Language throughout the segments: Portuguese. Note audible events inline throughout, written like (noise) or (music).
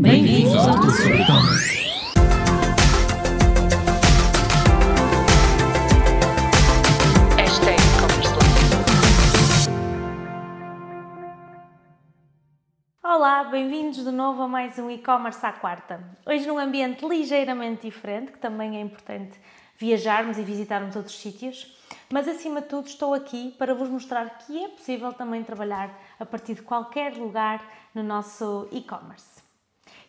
Bem-vindos ao life. Olá, bem-vindos de novo a mais um e-commerce à quarta. Hoje num ambiente ligeiramente diferente, que também é importante viajarmos e visitarmos outros sítios, mas acima de tudo estou aqui para vos mostrar que é possível também trabalhar a partir de qualquer lugar no nosso e-commerce.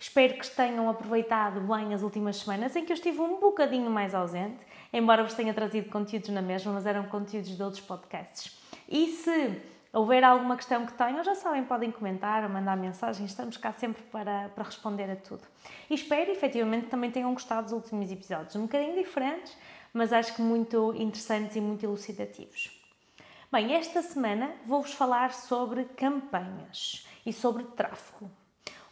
Espero que tenham aproveitado bem as últimas semanas em que eu estive um bocadinho mais ausente, embora vos tenha trazido conteúdos na mesma, mas eram conteúdos de outros podcasts. E se houver alguma questão que tenham, já sabem, podem comentar ou mandar mensagem, estamos cá sempre para, para responder a tudo. E espero efetivamente também tenham gostado dos últimos episódios, um bocadinho diferentes, mas acho que muito interessantes e muito elucidativos. Bem, esta semana vou-vos falar sobre campanhas e sobre tráfego.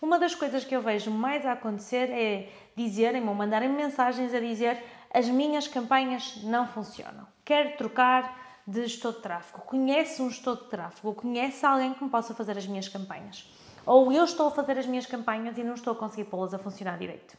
Uma das coisas que eu vejo mais a acontecer é dizerem ou mandarem mensagens a dizer as minhas campanhas não funcionam. Quero trocar de gestor de tráfego. Conhece um gestor de tráfego conhece alguém que me possa fazer as minhas campanhas. Ou eu estou a fazer as minhas campanhas e não estou a conseguir pô-las a funcionar direito.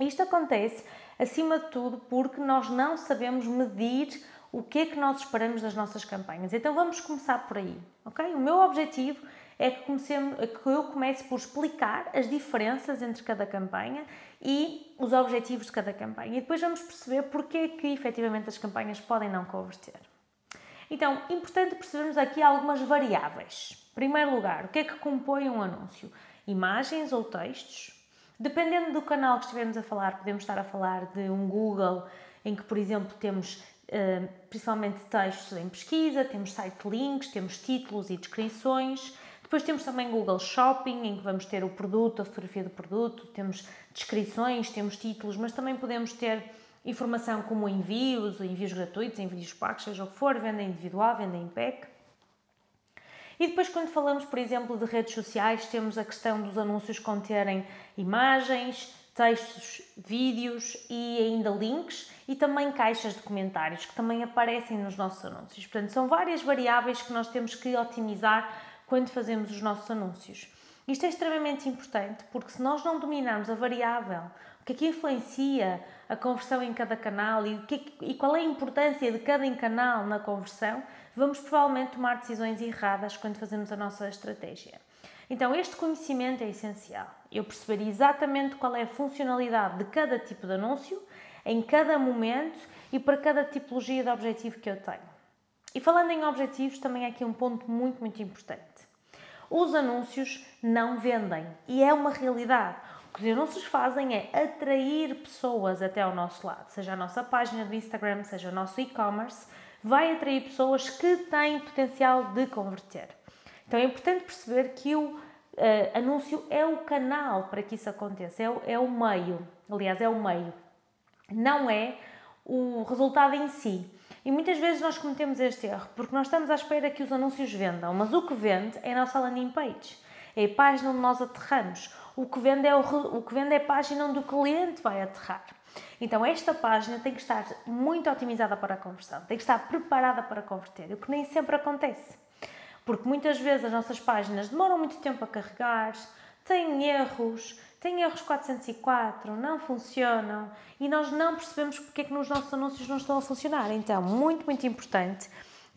Isto acontece, acima de tudo, porque nós não sabemos medir o que é que nós esperamos das nossas campanhas. Então vamos começar por aí, ok? O meu objetivo é que, é que eu comece por explicar as diferenças entre cada campanha e os objetivos de cada campanha. E depois vamos perceber porque é que efetivamente as campanhas podem não converter. Então, importante percebermos aqui algumas variáveis. Em primeiro lugar, o que é que compõe um anúncio? Imagens ou textos? Dependendo do canal que estivermos a falar, podemos estar a falar de um Google em que, por exemplo, temos eh, principalmente textos em pesquisa, temos site links, temos títulos e descrições. Depois temos também Google Shopping, em que vamos ter o produto, a fotografia do produto, temos descrições, temos títulos, mas também podemos ter informação como envios, envios gratuitos, envios pagos, seja o que for, venda individual, venda em pack. E depois, quando falamos, por exemplo, de redes sociais, temos a questão dos anúncios conterem imagens, textos, vídeos e ainda links e também caixas de comentários que também aparecem nos nossos anúncios. Portanto, são várias variáveis que nós temos que otimizar quando fazemos os nossos anúncios. Isto é extremamente importante porque se nós não dominarmos a variável, o que é que influencia a conversão em cada canal e, é que, e qual é a importância de cada canal na conversão, vamos provavelmente tomar decisões erradas quando fazemos a nossa estratégia. Então, este conhecimento é essencial. Eu perceber exatamente qual é a funcionalidade de cada tipo de anúncio, em cada momento e para cada tipologia de objetivo que eu tenho. E falando em objetivos, também é aqui um ponto muito, muito importante. Os anúncios não vendem e é uma realidade. O que os anúncios fazem é atrair pessoas até ao nosso lado, seja a nossa página do Instagram, seja o nosso e-commerce, vai atrair pessoas que têm potencial de converter. Então é importante perceber que o uh, anúncio é o canal para que isso aconteça, é o, é o meio, aliás, é o meio, não é o resultado em si. E muitas vezes nós cometemos este erro, porque nós estamos à espera que os anúncios vendam, mas o que vende é a nossa landing page, é a página onde nós aterramos. O que vende é, o, o que vende é a página onde o cliente vai aterrar. Então, esta página tem que estar muito otimizada para a conversão, tem que estar preparada para converter, o que nem sempre acontece. Porque muitas vezes as nossas páginas demoram muito tempo a carregar, têm erros, têm erros 404, não funcionam e nós não percebemos porque é que nos nossos anúncios não estão a funcionar. Então, muito, muito importante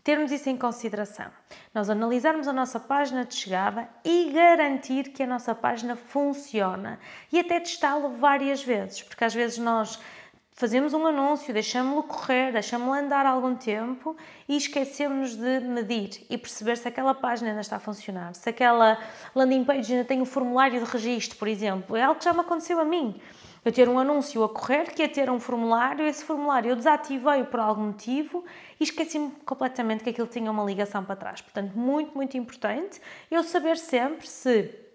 termos isso em consideração. Nós analisarmos a nossa página de chegada e garantir que a nossa página funciona e até testá-lo várias vezes, porque às vezes nós fazemos um anúncio, deixamos-lo correr, deixamos-lo andar algum tempo e esquecemos de medir e perceber se aquela página ainda está a funcionar, se aquela landing page ainda tem um formulário de registro, por exemplo. É algo que já me aconteceu a mim. Eu ter um anúncio a correr, que ia ter um formulário, esse formulário eu desativei por algum motivo e esqueci-me completamente que aquilo tinha uma ligação para trás. Portanto, muito, muito importante eu saber sempre se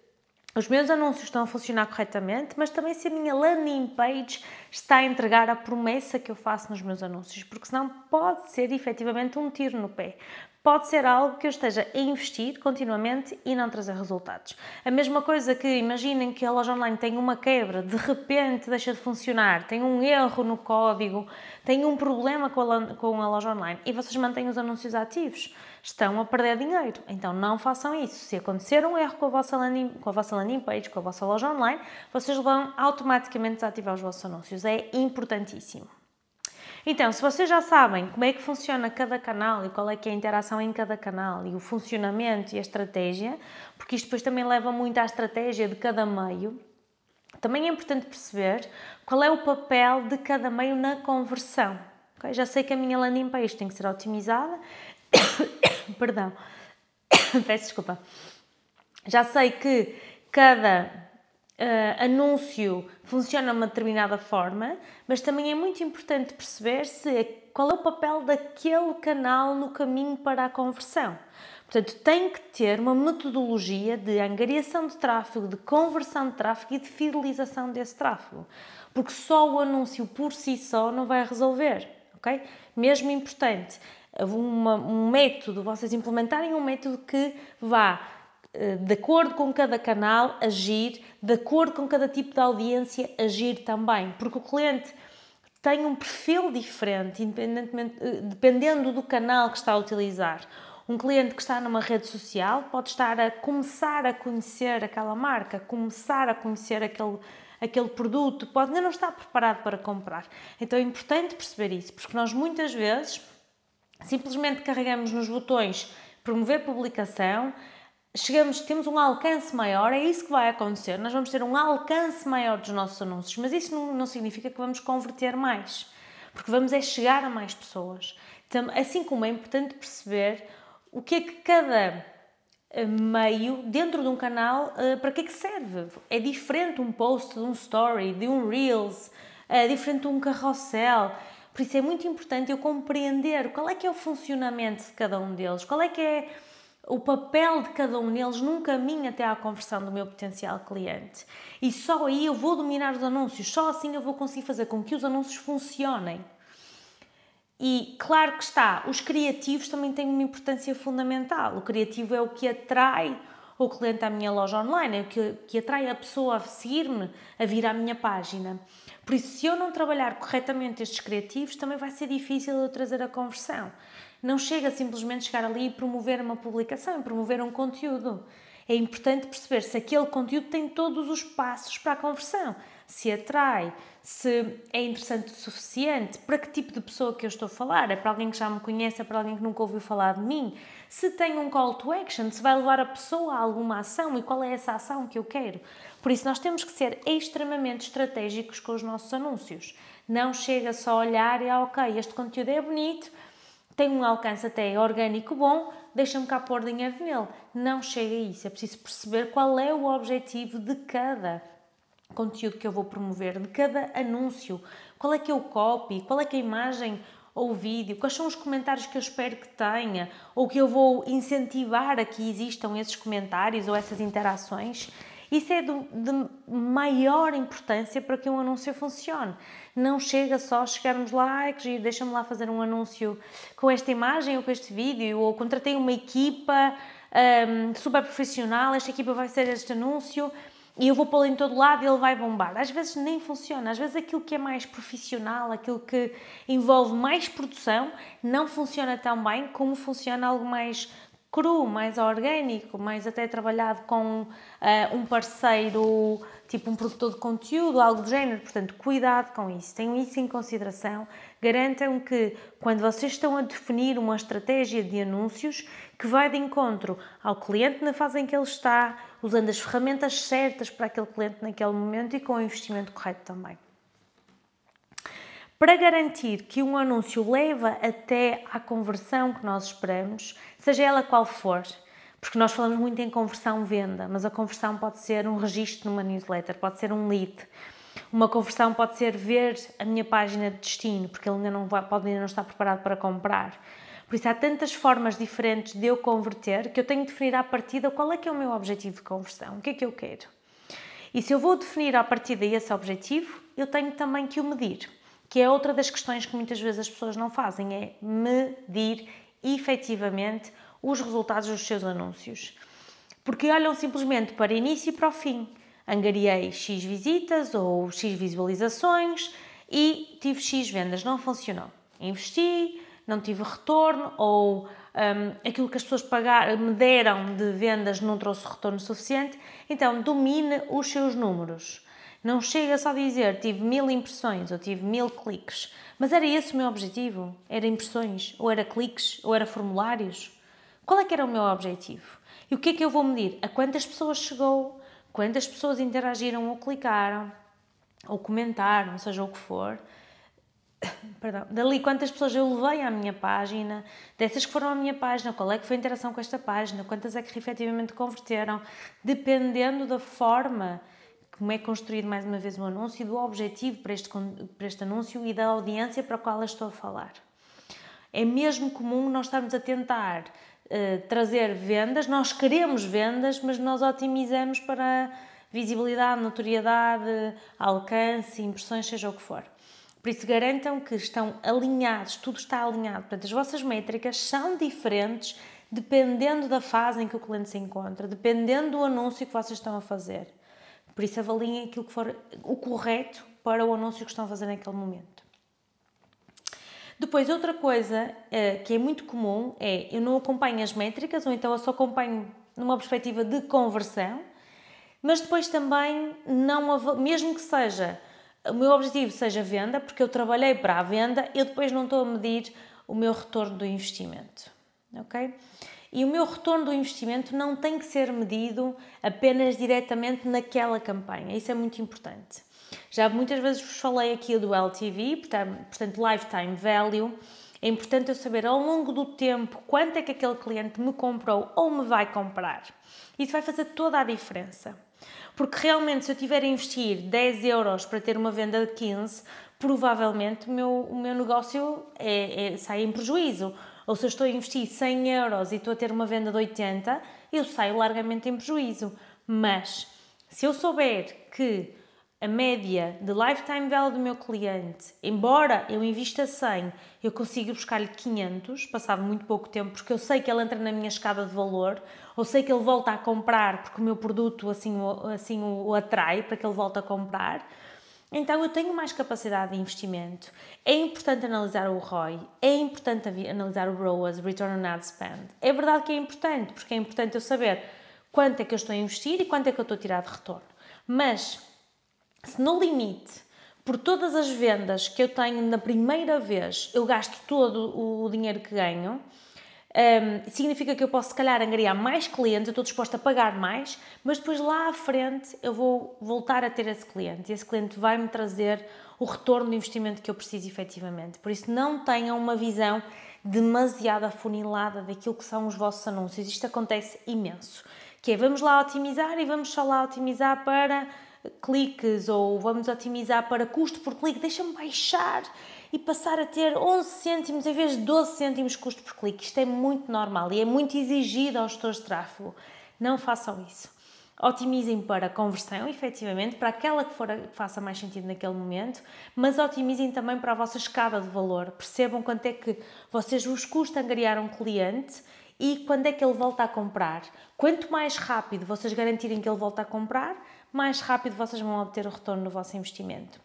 os meus anúncios estão a funcionar corretamente, mas também se a minha landing page está a entregar a promessa que eu faço nos meus anúncios, porque senão pode ser efetivamente um tiro no pé. Pode ser algo que eu esteja a investir continuamente e não trazer resultados. A mesma coisa que imaginem que a loja online tem uma quebra, de repente deixa de funcionar, tem um erro no código, tem um problema com a, com a loja online e vocês mantêm os anúncios ativos estão a perder dinheiro. Então não façam isso. Se acontecer um erro com a vossa landing, com a vossa landing page, com a vossa loja online, vocês vão automaticamente desativar os vossos anúncios. É importantíssimo. Então, se vocês já sabem como é que funciona cada canal e qual é que é a interação em cada canal e o funcionamento e a estratégia, porque isto depois também leva muito à estratégia de cada meio, também é importante perceber qual é o papel de cada meio na conversão. Okay? Já sei que a minha landing page tem que ser otimizada. (coughs) Perdão. (coughs) Peço desculpa. Já sei que cada uh, anúncio funciona de uma determinada forma, mas também é muito importante perceber se é, qual é o papel daquele canal no caminho para a conversão. Portanto, tem que ter uma metodologia de angariação de tráfego, de conversão de tráfego e de fidelização desse tráfego. Porque só o anúncio por si só não vai resolver, ok? Mesmo importante, uma, um método, vocês implementarem um método que vá eh, de acordo com cada canal, agir, de acordo com cada tipo de audiência, agir também. Porque o cliente tem um perfil diferente, independentemente, eh, dependendo do canal que está a utilizar. Um cliente que está numa rede social pode estar a começar a conhecer aquela marca, começar a conhecer aquele, aquele produto, pode ainda não estar preparado para comprar. Então é importante perceber isso, porque nós muitas vezes simplesmente carregamos nos botões promover publicação, chegamos, temos um alcance maior, é isso que vai acontecer. Nós vamos ter um alcance maior dos nossos anúncios, mas isso não, não significa que vamos converter mais, porque vamos é chegar a mais pessoas. Então, assim como é importante perceber o que é que cada eh, meio dentro de um canal eh, para que é que serve. É diferente um post de um story, de um reels, é diferente de um carrossel. Por isso é muito importante eu compreender qual é que é o funcionamento de cada um deles, qual é que é o papel de cada um deles num caminho até à conversão do meu potencial cliente. E só aí eu vou dominar os anúncios, só assim eu vou conseguir fazer com que os anúncios funcionem. E claro que está, os criativos também têm uma importância fundamental. O criativo é o que atrai o cliente à minha loja online, é o que, que atrai a pessoa a seguir-me, a vir à minha página. Por isso, se eu não trabalhar corretamente estes criativos, também vai ser difícil eu trazer a conversão. Não chega simplesmente chegar ali e promover uma publicação, promover um conteúdo. É importante perceber se aquele conteúdo tem todos os passos para a conversão, se atrai, se é interessante o suficiente, para que tipo de pessoa que eu estou a falar, é para alguém que já me conhece, é para alguém que nunca ouviu falar de mim, se tem um call to action, se vai levar a pessoa a alguma ação e qual é essa ação que eu quero. Por isso nós temos que ser extremamente estratégicos com os nossos anúncios. Não chega só a olhar e ah, ok, este conteúdo é bonito, tem um alcance até orgânico bom, deixa-me cá pôr dinheiro nele. Não chega a isso. É preciso perceber qual é o objetivo de cada conteúdo que eu vou promover, de cada anúncio. Qual é que é o copy, qual é que é a imagem ou o vídeo, quais são os comentários que eu espero que tenha, ou que eu vou incentivar a que existam esses comentários ou essas interações. Isso é de, de maior importância para que um anúncio funcione. Não chega só chegarmos lá, que deixa-me lá fazer um anúncio com esta imagem ou com este vídeo, ou contratei uma equipa um, super profissional, esta equipa vai ser este anúncio e eu vou pô-lo em todo lado e ele vai bombar. Às vezes nem funciona, às vezes aquilo que é mais profissional, aquilo que envolve mais produção, não funciona tão bem como funciona algo mais cru, mais orgânico, mais até trabalhado com uh, um parceiro, tipo um produtor de conteúdo, algo do género. Portanto, cuidado com isso, tenham isso em consideração. Garantam que quando vocês estão a definir uma estratégia de anúncios, que vai de encontro ao cliente na fase em que ele está, usando as ferramentas certas para aquele cliente naquele momento e com o investimento correto também. Para garantir que um anúncio leva até à conversão que nós esperamos, seja ela qual for, porque nós falamos muito em conversão-venda, mas a conversão pode ser um registro numa newsletter, pode ser um lead. Uma conversão pode ser ver a minha página de destino, porque ele ainda não vai, pode ainda não estar preparado para comprar. Por isso há tantas formas diferentes de eu converter que eu tenho de definir à partida qual é que é o meu objetivo de conversão, o que é que eu quero. E se eu vou definir à partida esse objetivo, eu tenho também que o medir que é outra das questões que muitas vezes as pessoas não fazem, é medir efetivamente os resultados dos seus anúncios. Porque olham simplesmente para início e para o fim. Angariei X visitas ou X visualizações e tive X vendas. Não funcionou. Investi, não tive retorno ou um, aquilo que as pessoas pagaram, me deram de vendas não trouxe retorno suficiente, então domine os seus números. Não chega só a dizer tive mil impressões ou tive mil cliques, mas era esse o meu objetivo? Era impressões, ou era cliques, ou era formulários? Qual é que era o meu objetivo? E o que é que eu vou medir? A quantas pessoas chegou, quantas pessoas interagiram ou clicaram, ou comentaram, seja o que for. (coughs) Perdão, dali quantas pessoas eu levei à minha página, dessas que foram à minha página, qual é que foi a interação com esta página, quantas é que efetivamente converteram, dependendo da forma como é construído mais uma vez o um anúncio e do objetivo para este, para este anúncio e da audiência para a qual eu estou a falar. É mesmo comum nós estarmos a tentar uh, trazer vendas, nós queremos vendas, mas nós otimizamos para visibilidade, notoriedade, alcance, impressões, seja o que for. Por isso, garantam que estão alinhados, tudo está alinhado. Portanto, as vossas métricas são diferentes dependendo da fase em que o cliente se encontra, dependendo do anúncio que vocês estão a fazer. Por isso, avaliem aquilo que for o correto para o anúncio que estão a fazer naquele momento. Depois, outra coisa uh, que é muito comum é eu não acompanho as métricas, ou então eu só acompanho numa perspectiva de conversão, mas depois também não, mesmo que seja o meu objetivo seja venda, porque eu trabalhei para a venda, eu depois não estou a medir o meu retorno do investimento, ok? E o meu retorno do investimento não tem que ser medido apenas diretamente naquela campanha, isso é muito importante. Já muitas vezes vos falei aqui do LTV, portanto, Lifetime Value. É importante eu saber ao longo do tempo quanto é que aquele cliente me comprou ou me vai comprar. Isso vai fazer toda a diferença. Porque realmente, se eu tiver a investir 10 euros para ter uma venda de 15, provavelmente o meu, o meu negócio é, é, sai em prejuízo. Ou se eu estou a investir 100 euros e estou a ter uma venda de 80, eu saio largamente em prejuízo. Mas, se eu souber que a média de lifetime value do meu cliente, embora eu invista 100, eu consigo buscar-lhe 500, passado muito pouco tempo, porque eu sei que ele entra na minha escada de valor, ou sei que ele volta a comprar porque o meu produto assim, assim o, o atrai para que ele volte a comprar. Então eu tenho mais capacidade de investimento. É importante analisar o ROI, é importante analisar o ROAS, Return on Ad Spend. É verdade que é importante, porque é importante eu saber quanto é que eu estou a investir e quanto é que eu estou a tirar de retorno. Mas se no limite, por todas as vendas que eu tenho na primeira vez, eu gasto todo o dinheiro que ganho, um, significa que eu posso, se calhar, angariar mais clientes, eu estou disposta a pagar mais, mas depois lá à frente eu vou voltar a ter esse cliente e esse cliente vai-me trazer o retorno do investimento que eu preciso efetivamente. Por isso, não tenham uma visão demasiado afunilada daquilo que são os vossos anúncios. Isto acontece imenso. Que é, vamos lá otimizar e vamos só lá otimizar para cliques ou vamos otimizar para custo por clique, deixa-me baixar e passar a ter 11 cêntimos em vez de 12 cêntimos custo por clique. Isto é muito normal e é muito exigido aos gestores de tráfego. Não façam isso. Otimizem para conversão, efetivamente, para aquela que, for, que faça mais sentido naquele momento, mas otimizem também para a vossa escada de valor. Percebam quanto é que vocês vos custa angariar um cliente e quando é que ele volta a comprar. Quanto mais rápido vocês garantirem que ele volta a comprar, mais rápido vocês vão obter o retorno do vosso investimento.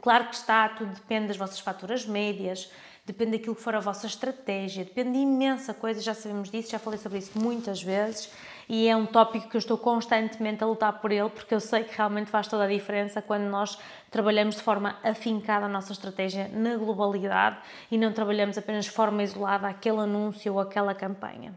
Claro que está, tudo depende das vossas faturas médias, depende daquilo que for a vossa estratégia, depende de imensa coisa, já sabemos disso, já falei sobre isso muitas vezes e é um tópico que eu estou constantemente a lutar por ele porque eu sei que realmente faz toda a diferença quando nós trabalhamos de forma afincada a nossa estratégia na globalidade e não trabalhamos apenas de forma isolada aquele anúncio ou aquela campanha.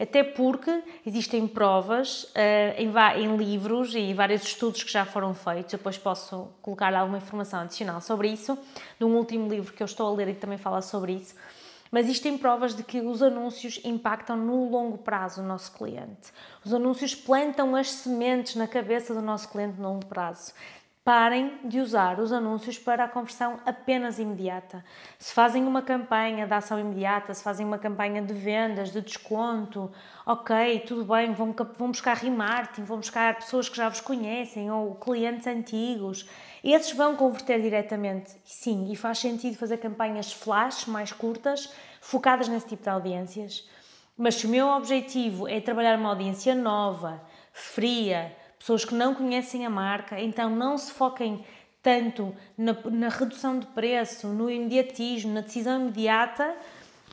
Até porque existem provas uh, em, em, livros e vários estudos que já foram feitos, depois posso colocar alguma informação adicional sobre isso, de um último livro que eu estou a ler e que também fala sobre isso, mas existem provas de que os anúncios impactam no longo prazo o nosso cliente. Os anúncios plantam as sementes na cabeça do nosso cliente no longo prazo. Parem de usar os anúncios para a conversão apenas imediata. Se fazem uma campanha de ação imediata, se fazem uma campanha de vendas, de desconto, ok, tudo bem, vão, vão buscar remarketing, vão buscar pessoas que já vos conhecem ou clientes antigos. Esses vão converter diretamente, sim, e faz sentido fazer campanhas flash mais curtas, focadas nesse tipo de audiências. Mas se o meu objetivo é trabalhar uma audiência nova, fria, pessoas que não conhecem a marca, então não se foquem tanto na, na redução de preço, no imediatismo, na decisão imediata,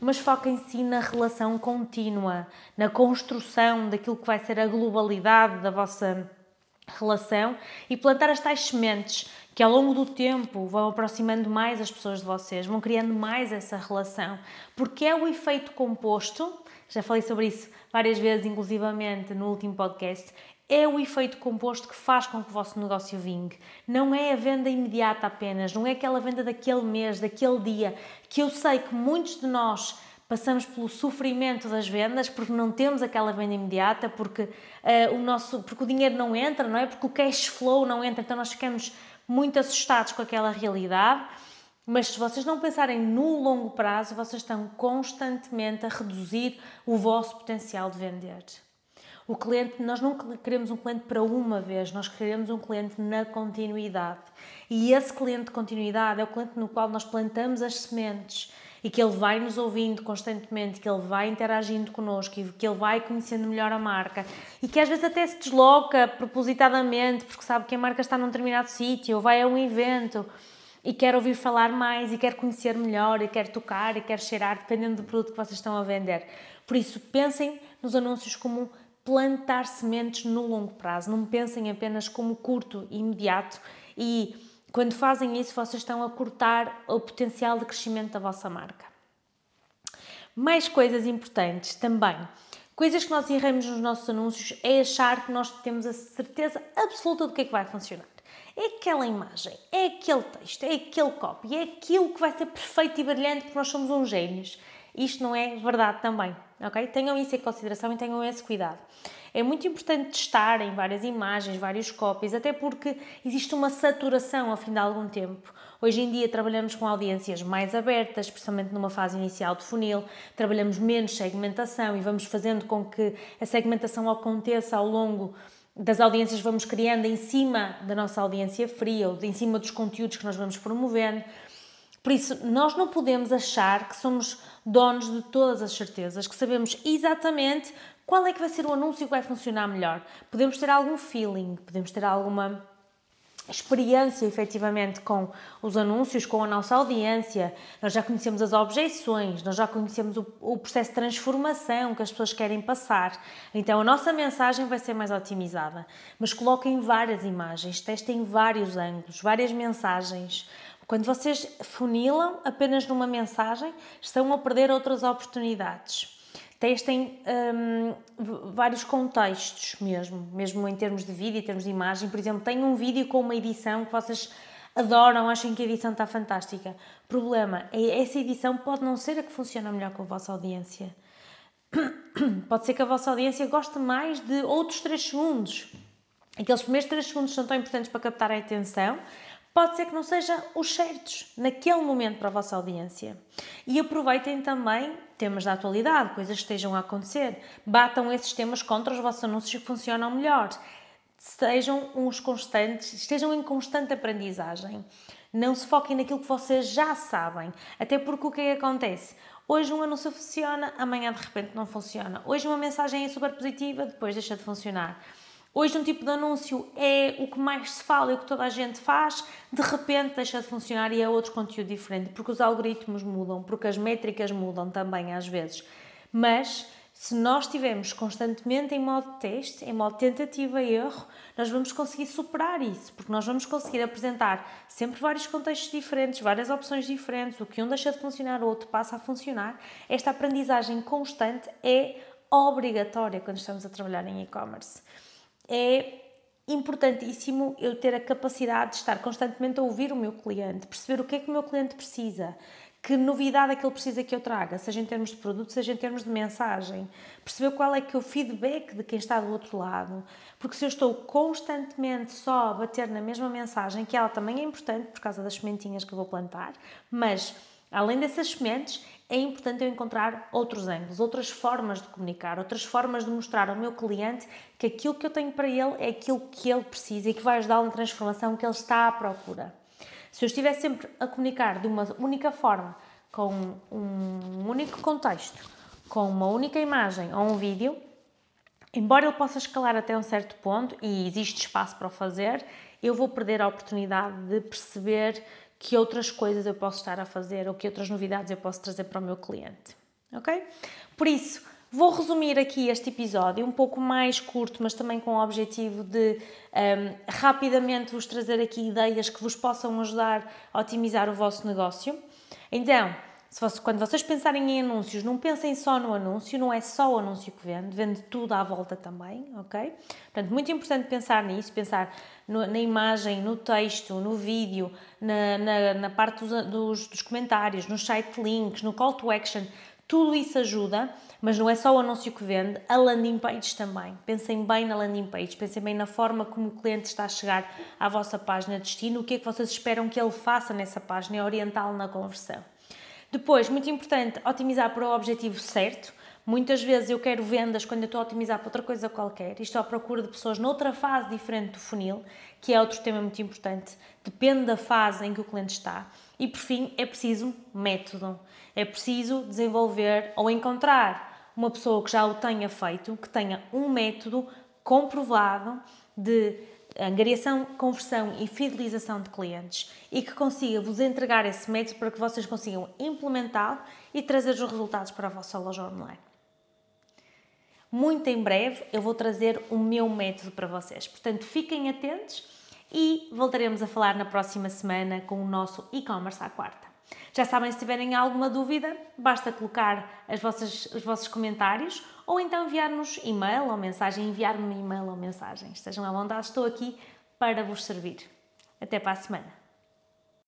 mas foquem-se na relação contínua, na construção daquilo que vai ser a globalidade da vossa relação e plantar as tais sementes que ao longo do tempo vão aproximando mais as pessoas de vocês, vão criando mais essa relação, porque é o efeito composto, já falei sobre isso várias vezes, inclusivamente no último podcast, é o efeito composto que faz com que o vosso negócio vingue. Não é a venda imediata apenas, não é aquela venda daquele mês, daquele dia, que eu sei que muitos de nós passamos pelo sofrimento das vendas porque não temos aquela venda imediata, porque, uh, o, nosso, porque o dinheiro não entra, não é? Porque o cash flow não entra, então nós ficamos muito assustados com aquela realidade. Mas se vocês não pensarem no longo prazo, vocês estão constantemente a reduzir o vosso potencial de vender. O cliente, nós não queremos um cliente para uma vez, nós queremos um cliente na continuidade. E esse cliente de continuidade é o cliente no qual nós plantamos as sementes e que ele vai nos ouvindo constantemente, que ele vai interagindo connosco e que ele vai conhecendo melhor a marca e que às vezes até se desloca propositadamente porque sabe que a marca está num determinado sítio ou vai a um evento e quer ouvir falar mais e quer conhecer melhor e quer tocar e quer cheirar, dependendo do produto que vocês estão a vender. Por isso, pensem nos anúncios como plantar sementes no longo prazo. Não pensem apenas como curto e imediato e quando fazem isso, vocês estão a cortar o potencial de crescimento da vossa marca. Mais coisas importantes também. Coisas que nós erramos nos nossos anúncios é achar que nós temos a certeza absoluta do que é que vai funcionar. É aquela imagem, é aquele texto, é aquele copy, é aquilo que vai ser perfeito e brilhante porque nós somos uns gênios. Isto não é verdade também, ok? Tenham isso em consideração e tenham esse cuidado. É muito importante testar em várias imagens, vários copies, até porque existe uma saturação ao fim de algum tempo. Hoje em dia trabalhamos com audiências mais abertas, especialmente numa fase inicial de funil, trabalhamos menos segmentação e vamos fazendo com que a segmentação aconteça ao longo das audiências vamos criando em cima da nossa audiência fria ou em cima dos conteúdos que nós vamos promovendo. Por isso, nós não podemos achar que somos donos de todas as certezas, que sabemos exatamente qual é que vai ser o anúncio que vai funcionar melhor? Podemos ter algum feeling, podemos ter alguma experiência efetivamente com os anúncios, com a nossa audiência, nós já conhecemos as objeções, nós já conhecemos o, o, processo de transformação que as pessoas querem passar. Então a nossa mensagem vai ser mais otimizada. Mas coloquem várias imagens, testem vários ângulos, várias mensagens. Quando vocês funilam apenas numa mensagem, estão a perder outras oportunidades testem um, vários contextos mesmo, mesmo em termos de vídeo, em termos de imagem. Por exemplo, tem um vídeo com uma edição que vocês adoram, acham que a edição está fantástica. Problema é essa edição pode não ser a que funciona melhor com a vossa audiência. (coughs) Pode ser que a vossa audiência goste mais de outros 3 segundos. Aqueles primeiros 3 segundos são tão importantes para captar a atenção, pode ser que não sejam os certos naquele momento para a vossa audiência. E aproveitem também temas da atualidade, coisas que estejam a acontecer. Batam esses temas contra os vossos anúncios que funcionam melhor. Sejam uns constantes, estejam em constante aprendizagem. Não se foquem naquilo que vocês já sabem. Até porque o que é que acontece? Hoje um anúncio funciona, amanhã de repente não funciona. Hoje uma mensagem é super positiva, depois deixa de funcionar. Hoje um tipo de anúncio é o que mais se fala e o que toda a gente faz, de repente deixa de funcionar e é outro conteúdo diferente, porque os algoritmos mudam, porque as métricas mudam também às vezes. Mas se nós estivermos constantemente em modo teste, em modo tentativa e erro, nós vamos conseguir superar isso, porque nós vamos conseguir apresentar sempre vários contextos diferentes, várias opções diferentes, o que um deixa de funcionar, o outro passa a funcionar. Esta aprendizagem constante é obrigatória quando estamos a trabalhar em e-commerce é importantíssimo eu ter a capacidade de estar constantemente a ouvir o meu cliente, perceber o que é que o meu cliente precisa, que novidade é que ele precisa que eu traga, seja em termos de produto, seja em termos de mensagem, perceber qual é que é o feedback de quem está do outro lado, porque se eu estou constantemente só a bater na mesma mensagem, que ela também é importante por causa das sementinhas que eu vou plantar, mas além dessas sementes, é importante eu encontrar outros ângulos, outras formas de comunicar, outras formas de mostrar ao meu cliente que aquilo que eu tenho para ele é aquilo que ele precisa e que vai ajudá-lo na transformação que ele está à procura. Se eu estiver sempre a comunicar de uma única forma, com um único contexto, com uma única imagem ou um vídeo, embora ele possa escalar até um certo ponto e existe espaço para o fazer, eu vou perder a oportunidade de perceber que outras coisas eu posso estar a fazer ou que outras novidades eu posso trazer para o meu cliente. Ok? Por isso, vou resumir aqui este episódio, um pouco mais curto, mas também com o objetivo de um, rapidamente vos trazer aqui ideias que vos possam ajudar a otimizar o vosso negócio. Então, se quando vocês pensarem em anúncios, não pensem só no anúncio, não é só o anúncio que vende, vende tudo à volta também, ok? Portanto, muito importante pensar nisso, pensar no, na imagem, no texto, no vídeo, na, na, na parte dos, dos, dos, comentários, nos site links, no call to action, tudo isso ajuda, mas não é só o anúncio que vende, a landing page também. Pensem bem na landing page, pensem bem na forma como o cliente está a chegar à vossa página de destino, o que é que vocês esperam que ele faça nessa página orientá-lo na conversão. Depois, muito importante, otimizar para o objetivo certo. Muitas vezes eu quero vendas quando eu estou a otimizar para outra coisa qualquer e estou à procura de pessoas noutra fase diferente do funil, que é outro tema muito importante. Depende da fase em que o cliente está. E por fim, é preciso método. É preciso desenvolver ou encontrar uma pessoa que já o tenha feito, que tenha um método comprovado de angariação, conversão e fidelização de clientes e que consiga vos entregar esse método para que vocês consigam implementá-lo e trazer os resultados para a vossa loja online. Muito em breve eu vou trazer o meu método para vocês, portanto fiquem atentos e voltaremos a falar na próxima semana com o nosso e-commerce à quarta. Já sabem, se tiverem alguma dúvida, basta colocar as vossas, os vossos comentários ou então enviar-nos e-mail ou mensagem, enviar-me e-mail ou mensagem. Estejam à vontade, estou aqui para vos servir. Até para a semana.